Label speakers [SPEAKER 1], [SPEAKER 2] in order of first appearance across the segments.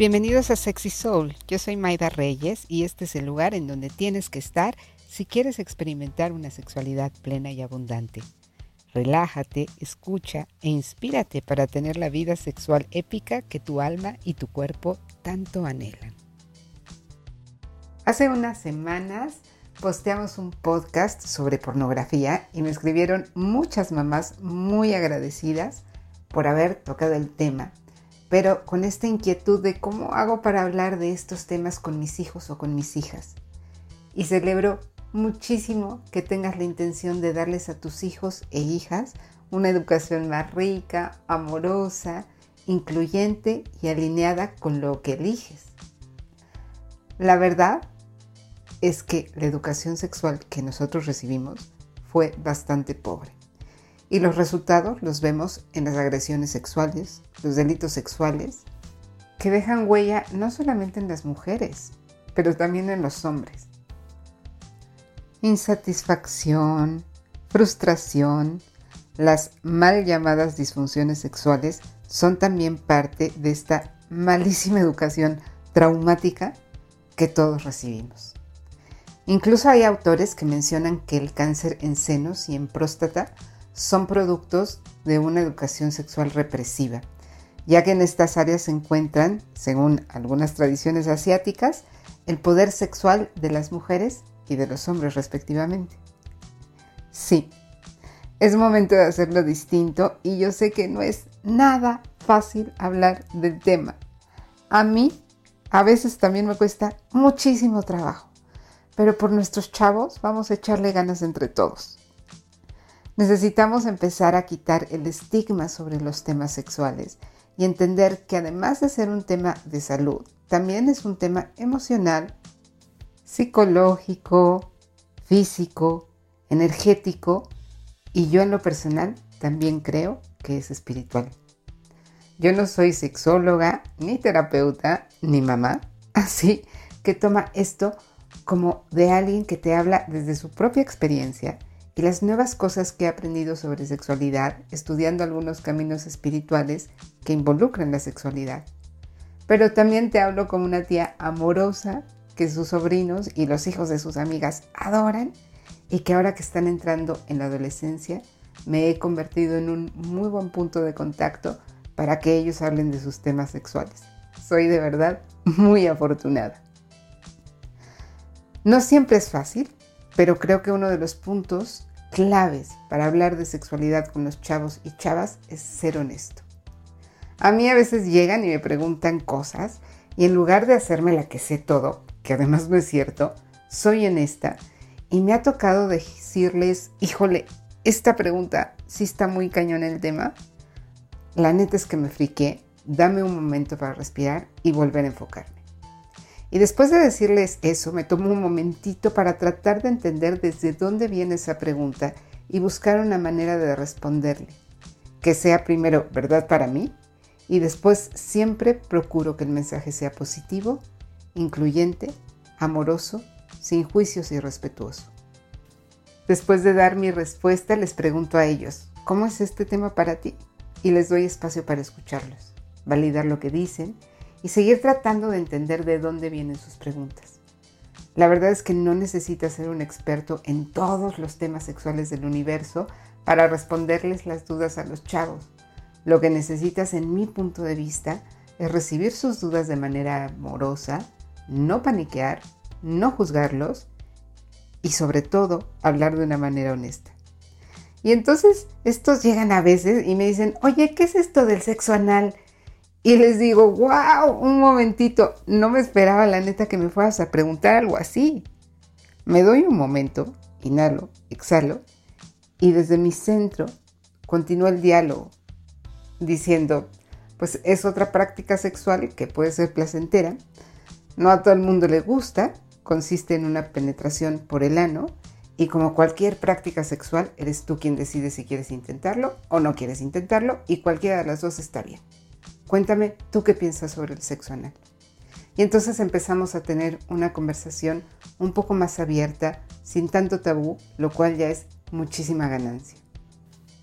[SPEAKER 1] Bienvenidos a Sexy Soul. Yo soy Maida Reyes y este es el lugar en donde tienes que estar si quieres experimentar una sexualidad plena y abundante. Relájate, escucha e inspírate para tener la vida sexual épica que tu alma y tu cuerpo tanto anhelan. Hace unas semanas posteamos un podcast sobre pornografía y me escribieron muchas mamás muy agradecidas por haber tocado el tema pero con esta inquietud de cómo hago para hablar de estos temas con mis hijos o con mis hijas. Y celebro muchísimo que tengas la intención de darles a tus hijos e hijas una educación más rica, amorosa, incluyente y alineada con lo que eliges. La verdad es que la educación sexual que nosotros recibimos fue bastante pobre. Y los resultados los vemos en las agresiones sexuales, los delitos sexuales, que dejan huella no solamente en las mujeres, pero también en los hombres. Insatisfacción, frustración, las mal llamadas disfunciones sexuales son también parte de esta malísima educación traumática que todos recibimos. Incluso hay autores que mencionan que el cáncer en senos y en próstata son productos de una educación sexual represiva, ya que en estas áreas se encuentran, según algunas tradiciones asiáticas, el poder sexual de las mujeres y de los hombres respectivamente. Sí, es momento de hacerlo distinto y yo sé que no es nada fácil hablar del tema. A mí a veces también me cuesta muchísimo trabajo, pero por nuestros chavos vamos a echarle ganas entre todos. Necesitamos empezar a quitar el estigma sobre los temas sexuales y entender que además de ser un tema de salud, también es un tema emocional, psicológico, físico, energético y yo en lo personal también creo que es espiritual. Yo no soy sexóloga, ni terapeuta, ni mamá, así que toma esto como de alguien que te habla desde su propia experiencia y las nuevas cosas que he aprendido sobre sexualidad estudiando algunos caminos espirituales que involucran la sexualidad. Pero también te hablo como una tía amorosa que sus sobrinos y los hijos de sus amigas adoran y que ahora que están entrando en la adolescencia me he convertido en un muy buen punto de contacto para que ellos hablen de sus temas sexuales. Soy de verdad muy afortunada. No siempre es fácil, pero creo que uno de los puntos claves para hablar de sexualidad con los chavos y chavas es ser honesto. A mí a veces llegan y me preguntan cosas y en lugar de hacerme la que sé todo, que además no es cierto, soy honesta y me ha tocado decirles, híjole, esta pregunta sí está muy cañón el tema. La neta es que me friqué, dame un momento para respirar y volver a enfocarme. Y después de decirles eso, me tomo un momentito para tratar de entender desde dónde viene esa pregunta y buscar una manera de responderle. Que sea primero verdad para mí y después siempre procuro que el mensaje sea positivo, incluyente, amoroso, sin juicios y respetuoso. Después de dar mi respuesta, les pregunto a ellos, ¿cómo es este tema para ti? Y les doy espacio para escucharlos, validar lo que dicen y seguir tratando de entender de dónde vienen sus preguntas. La verdad es que no necesitas ser un experto en todos los temas sexuales del universo para responderles las dudas a los chavos. Lo que necesitas, en mi punto de vista, es recibir sus dudas de manera amorosa, no paniquear, no juzgarlos y sobre todo hablar de una manera honesta. Y entonces estos llegan a veces y me dicen, oye, ¿qué es esto del sexo anal? Y les digo, wow, un momentito, no me esperaba la neta que me fueras a preguntar algo así. Me doy un momento, inhalo, exhalo, y desde mi centro continúa el diálogo, diciendo, pues es otra práctica sexual que puede ser placentera, no a todo el mundo le gusta, consiste en una penetración por el ano, y como cualquier práctica sexual, eres tú quien decide si quieres intentarlo o no quieres intentarlo, y cualquiera de las dos está bien. Cuéntame tú qué piensas sobre el sexo anal. Y entonces empezamos a tener una conversación un poco más abierta, sin tanto tabú, lo cual ya es muchísima ganancia.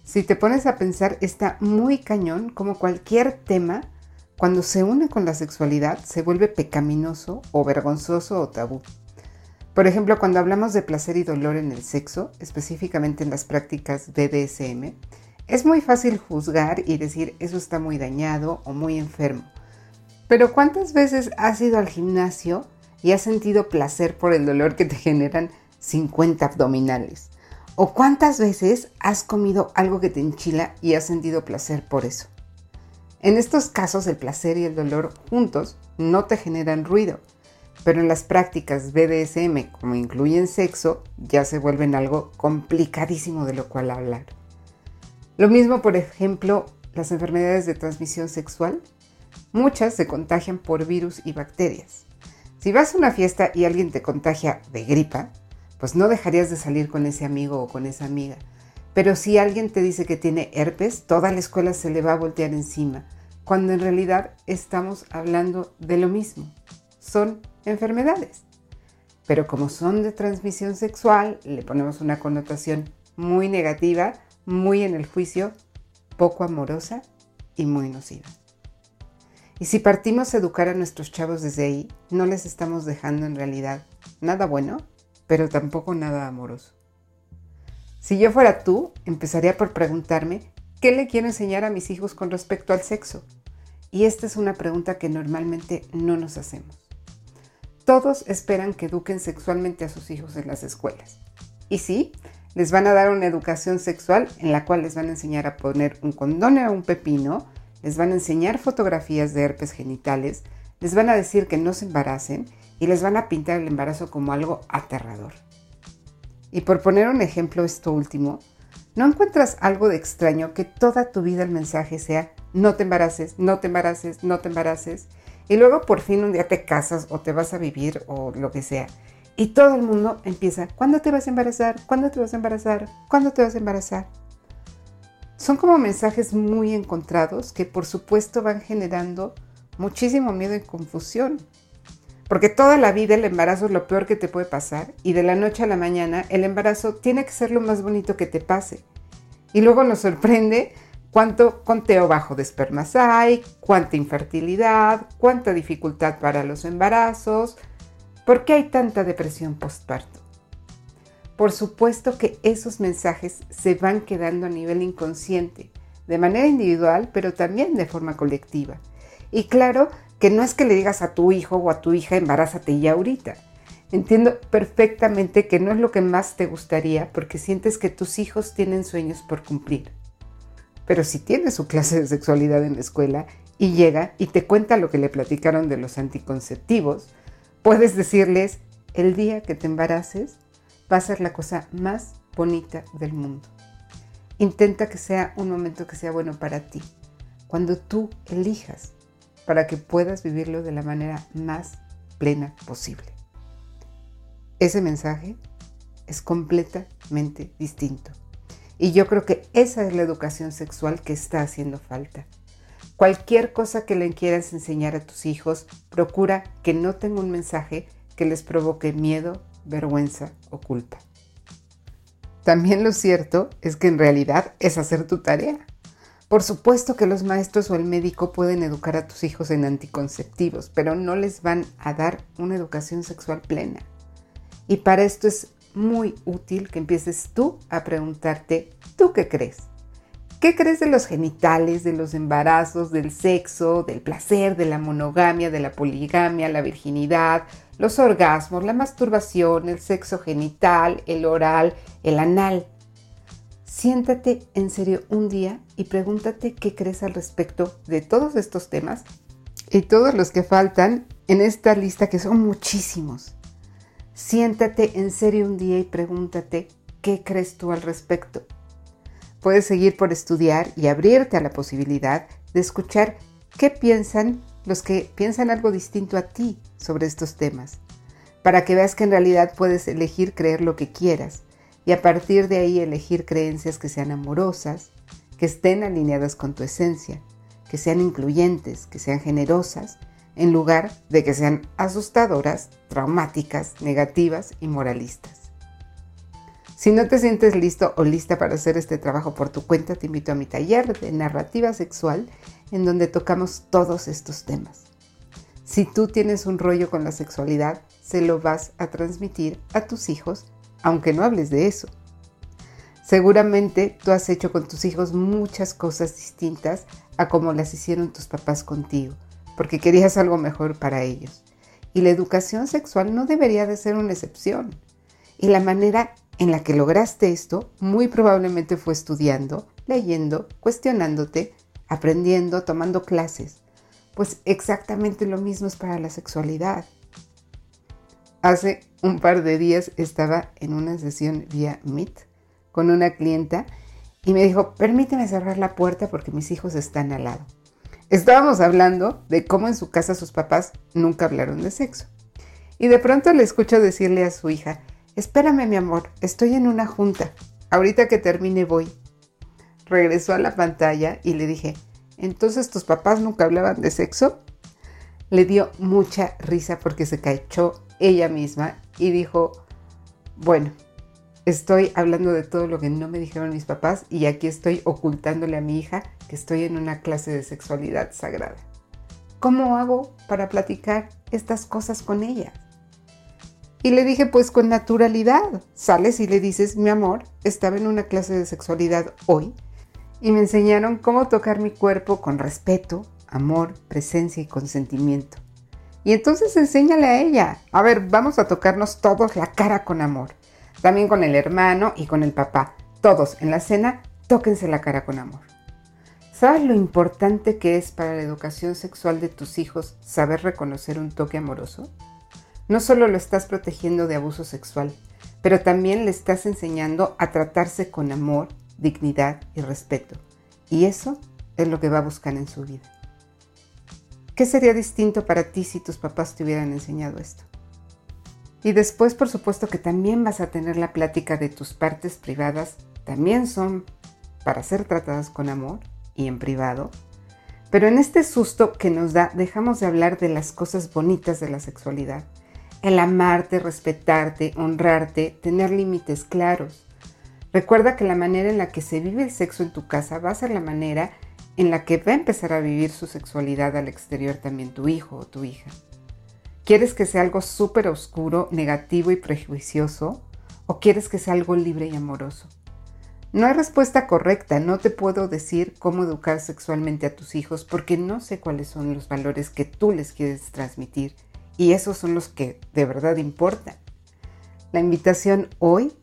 [SPEAKER 1] Si te pones a pensar, está muy cañón como cualquier tema cuando se une con la sexualidad se vuelve pecaminoso o vergonzoso o tabú. Por ejemplo, cuando hablamos de placer y dolor en el sexo, específicamente en las prácticas BDSM, es muy fácil juzgar y decir eso está muy dañado o muy enfermo. Pero ¿cuántas veces has ido al gimnasio y has sentido placer por el dolor que te generan 50 abdominales? ¿O cuántas veces has comido algo que te enchila y has sentido placer por eso? En estos casos el placer y el dolor juntos no te generan ruido, pero en las prácticas BDSM, como incluyen sexo, ya se vuelven algo complicadísimo de lo cual hablar. Lo mismo, por ejemplo, las enfermedades de transmisión sexual. Muchas se contagian por virus y bacterias. Si vas a una fiesta y alguien te contagia de gripa, pues no dejarías de salir con ese amigo o con esa amiga. Pero si alguien te dice que tiene herpes, toda la escuela se le va a voltear encima, cuando en realidad estamos hablando de lo mismo. Son enfermedades. Pero como son de transmisión sexual, le ponemos una connotación muy negativa, muy en el juicio, poco amorosa y muy nociva. Y si partimos a educar a nuestros chavos desde ahí, no les estamos dejando en realidad nada bueno, pero tampoco nada amoroso. Si yo fuera tú, empezaría por preguntarme, ¿qué le quiero enseñar a mis hijos con respecto al sexo? Y esta es una pregunta que normalmente no nos hacemos. Todos esperan que eduquen sexualmente a sus hijos en las escuelas. Y sí, les van a dar una educación sexual en la cual les van a enseñar a poner un condón a un pepino, les van a enseñar fotografías de herpes genitales, les van a decir que no se embaracen y les van a pintar el embarazo como algo aterrador. Y por poner un ejemplo esto último, ¿no encuentras algo de extraño que toda tu vida el mensaje sea no te embaraces, no te embaraces, no te embaraces? Y luego por fin un día te casas o te vas a vivir o lo que sea. Y todo el mundo empieza, ¿cuándo te vas a embarazar? ¿Cuándo te vas a embarazar? ¿Cuándo te vas a embarazar? Son como mensajes muy encontrados que por supuesto van generando muchísimo miedo y confusión. Porque toda la vida el embarazo es lo peor que te puede pasar y de la noche a la mañana el embarazo tiene que ser lo más bonito que te pase. Y luego nos sorprende cuánto conteo bajo de espermas hay, cuánta infertilidad, cuánta dificultad para los embarazos, por qué hay tanta depresión postparto. Por supuesto que esos mensajes se van quedando a nivel inconsciente, de manera individual, pero también de forma colectiva. Y claro que no es que le digas a tu hijo o a tu hija embarázate ya ahorita. Entiendo perfectamente que no es lo que más te gustaría porque sientes que tus hijos tienen sueños por cumplir. Pero si tienes su clase de sexualidad en la escuela y llega y te cuenta lo que le platicaron de los anticonceptivos, puedes decirles, el día que te embaraces va a ser la cosa más bonita del mundo. Intenta que sea un momento que sea bueno para ti, cuando tú elijas para que puedas vivirlo de la manera más plena posible. Ese mensaje es completamente distinto. Y yo creo que esa es la educación sexual que está haciendo falta. Cualquier cosa que le quieras enseñar a tus hijos, procura que no tenga un mensaje que les provoque miedo, vergüenza o culpa. También lo cierto es que en realidad es hacer tu tarea. Por supuesto que los maestros o el médico pueden educar a tus hijos en anticonceptivos, pero no les van a dar una educación sexual plena. Y para esto es muy útil que empieces tú a preguntarte, ¿tú qué crees? ¿Qué crees de los genitales, de los embarazos, del sexo, del placer, de la monogamia, de la poligamia, la virginidad, los orgasmos, la masturbación, el sexo genital, el oral, el anal? Siéntate en serio un día y pregúntate qué crees al respecto de todos estos temas y todos los que faltan en esta lista que son muchísimos. Siéntate en serio un día y pregúntate qué crees tú al respecto. Puedes seguir por estudiar y abrirte a la posibilidad de escuchar qué piensan los que piensan algo distinto a ti sobre estos temas, para que veas que en realidad puedes elegir creer lo que quieras y a partir de ahí elegir creencias que sean amorosas, que estén alineadas con tu esencia, que sean incluyentes, que sean generosas, en lugar de que sean asustadoras, traumáticas, negativas y moralistas. Si no te sientes listo o lista para hacer este trabajo por tu cuenta, te invito a mi taller de narrativa sexual en donde tocamos todos estos temas. Si tú tienes un rollo con la sexualidad, se lo vas a transmitir a tus hijos, aunque no hables de eso. Seguramente tú has hecho con tus hijos muchas cosas distintas a como las hicieron tus papás contigo, porque querías algo mejor para ellos. Y la educación sexual no debería de ser una excepción. Y la manera en la que lograste esto muy probablemente fue estudiando, leyendo, cuestionándote, aprendiendo, tomando clases. Pues exactamente lo mismo es para la sexualidad. Hace un par de días estaba en una sesión vía Meet con una clienta y me dijo, permíteme cerrar la puerta porque mis hijos están al lado. Estábamos hablando de cómo en su casa sus papás nunca hablaron de sexo. Y de pronto le escucho decirle a su hija, espérame mi amor, estoy en una junta, ahorita que termine voy. Regresó a la pantalla y le dije, entonces tus papás nunca hablaban de sexo. Le dio mucha risa porque se cachó ella misma y dijo, bueno, estoy hablando de todo lo que no me dijeron mis papás y aquí estoy ocultándole a mi hija que estoy en una clase de sexualidad sagrada. ¿Cómo hago para platicar estas cosas con ella? Y le dije, pues con naturalidad. Sales y le dices, mi amor, estaba en una clase de sexualidad hoy y me enseñaron cómo tocar mi cuerpo con respeto, amor, presencia y consentimiento. Y entonces enséñale a ella. A ver, vamos a tocarnos todos la cara con amor. También con el hermano y con el papá. Todos en la cena, tóquense la cara con amor. ¿Sabes lo importante que es para la educación sexual de tus hijos saber reconocer un toque amoroso? No solo lo estás protegiendo de abuso sexual, pero también le estás enseñando a tratarse con amor, dignidad y respeto. Y eso es lo que va a buscar en su vida. ¿Qué sería distinto para ti si tus papás te hubieran enseñado esto? Y después, por supuesto, que también vas a tener la plática de tus partes privadas, también son para ser tratadas con amor y en privado. Pero en este susto que nos da, dejamos de hablar de las cosas bonitas de la sexualidad. El amarte, respetarte, honrarte, tener límites claros. Recuerda que la manera en la que se vive el sexo en tu casa va a ser la manera en la que va a empezar a vivir su sexualidad al exterior también tu hijo o tu hija. ¿Quieres que sea algo súper oscuro, negativo y prejuicioso? ¿O quieres que sea algo libre y amoroso? No hay respuesta correcta, no te puedo decir cómo educar sexualmente a tus hijos porque no sé cuáles son los valores que tú les quieres transmitir y esos son los que de verdad importan. La invitación hoy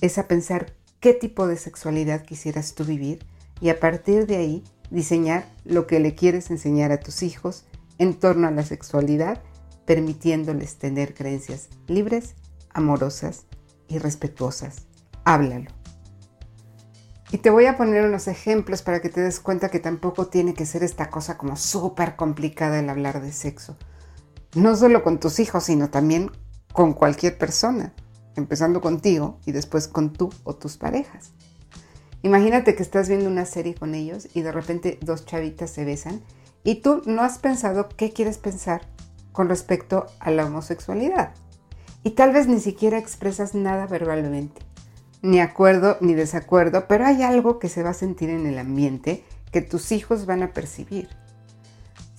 [SPEAKER 1] es a pensar qué tipo de sexualidad quisieras tú vivir y a partir de ahí diseñar lo que le quieres enseñar a tus hijos en torno a la sexualidad, permitiéndoles tener creencias libres, amorosas y respetuosas. Háblalo. Y te voy a poner unos ejemplos para que te des cuenta que tampoco tiene que ser esta cosa como súper complicada el hablar de sexo. No solo con tus hijos, sino también con cualquier persona, empezando contigo y después con tú o tus parejas. Imagínate que estás viendo una serie con ellos y de repente dos chavitas se besan y tú no has pensado qué quieres pensar con respecto a la homosexualidad. Y tal vez ni siquiera expresas nada verbalmente, ni acuerdo ni desacuerdo, pero hay algo que se va a sentir en el ambiente que tus hijos van a percibir.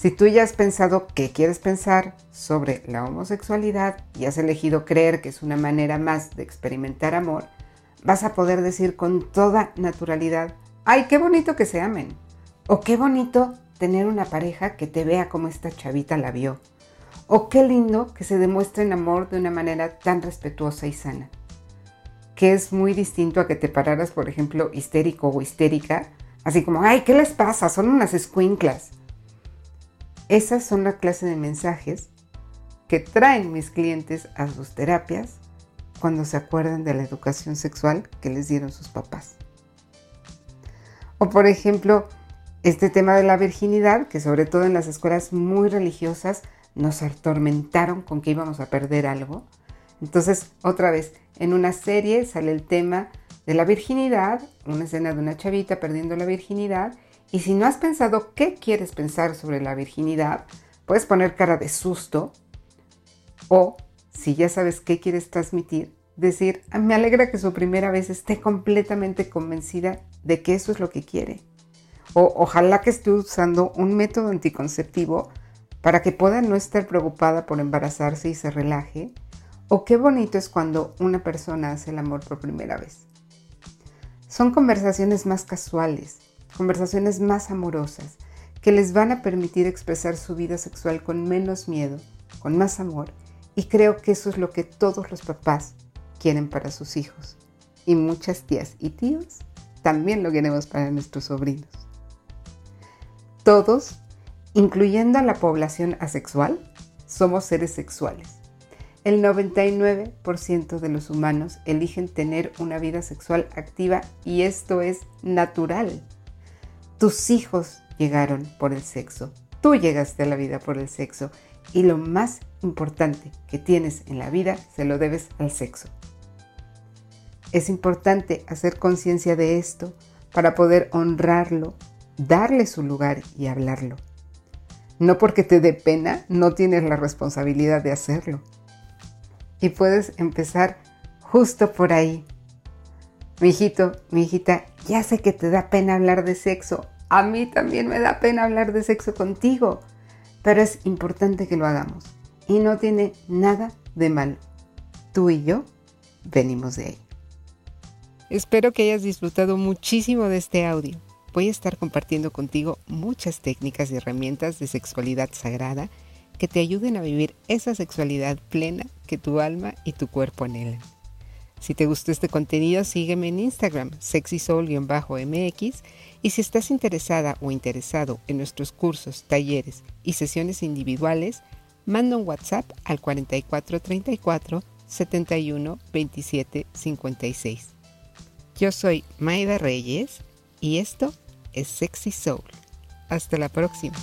[SPEAKER 1] Si tú ya has pensado qué quieres pensar sobre la homosexualidad y has elegido creer que es una manera más de experimentar amor, vas a poder decir con toda naturalidad, ay, qué bonito que se amen. O qué bonito tener una pareja que te vea como esta chavita la vio. O qué lindo que se demuestren amor de una manera tan respetuosa y sana. Que es muy distinto a que te pararas, por ejemplo, histérico o histérica, así como, ay, ¿qué les pasa? Son unas escuinclas. Esas son la clase de mensajes que traen mis clientes a sus terapias cuando se acuerdan de la educación sexual que les dieron sus papás. O por ejemplo, este tema de la virginidad, que sobre todo en las escuelas muy religiosas nos atormentaron con que íbamos a perder algo. Entonces, otra vez, en una serie sale el tema de la virginidad, una escena de una chavita perdiendo la virginidad, y si no has pensado qué quieres pensar sobre la virginidad, puedes poner cara de susto o si ya sabes qué quieres transmitir, decir, ah, me alegra que su primera vez esté completamente convencida de que eso es lo que quiere. O ojalá que esté usando un método anticonceptivo para que pueda no estar preocupada por embarazarse y se relaje. O qué bonito es cuando una persona hace el amor por primera vez. Son conversaciones más casuales, conversaciones más amorosas, que les van a permitir expresar su vida sexual con menos miedo, con más amor, y creo que eso es lo que todos los papás quieren para sus hijos. Y muchas tías y tíos también lo queremos para nuestros sobrinos. Todos, incluyendo a la población asexual, somos seres sexuales. El 99% de los humanos eligen tener una vida sexual activa y esto es natural. Tus hijos llegaron por el sexo, tú llegaste a la vida por el sexo y lo más importante que tienes en la vida se lo debes al sexo. Es importante hacer conciencia de esto para poder honrarlo, darle su lugar y hablarlo. No porque te dé pena, no tienes la responsabilidad de hacerlo. Y puedes empezar justo por ahí. Mi hijito, mi hijita, ya sé que te da pena hablar de sexo. A mí también me da pena hablar de sexo contigo. Pero es importante que lo hagamos. Y no tiene nada de malo. Tú y yo venimos de ahí. Espero que hayas disfrutado muchísimo de este audio. Voy a estar compartiendo contigo muchas técnicas y herramientas de sexualidad sagrada que te ayuden a vivir esa sexualidad plena que tu alma y tu cuerpo anhelan. Si te gustó este contenido, sígueme en Instagram, sexysoul-mx, y si estás interesada o interesado en nuestros cursos, talleres y sesiones individuales, manda un WhatsApp al 4434 71 27 56. Yo soy Maida Reyes y esto es Sexy Soul. Hasta la próxima.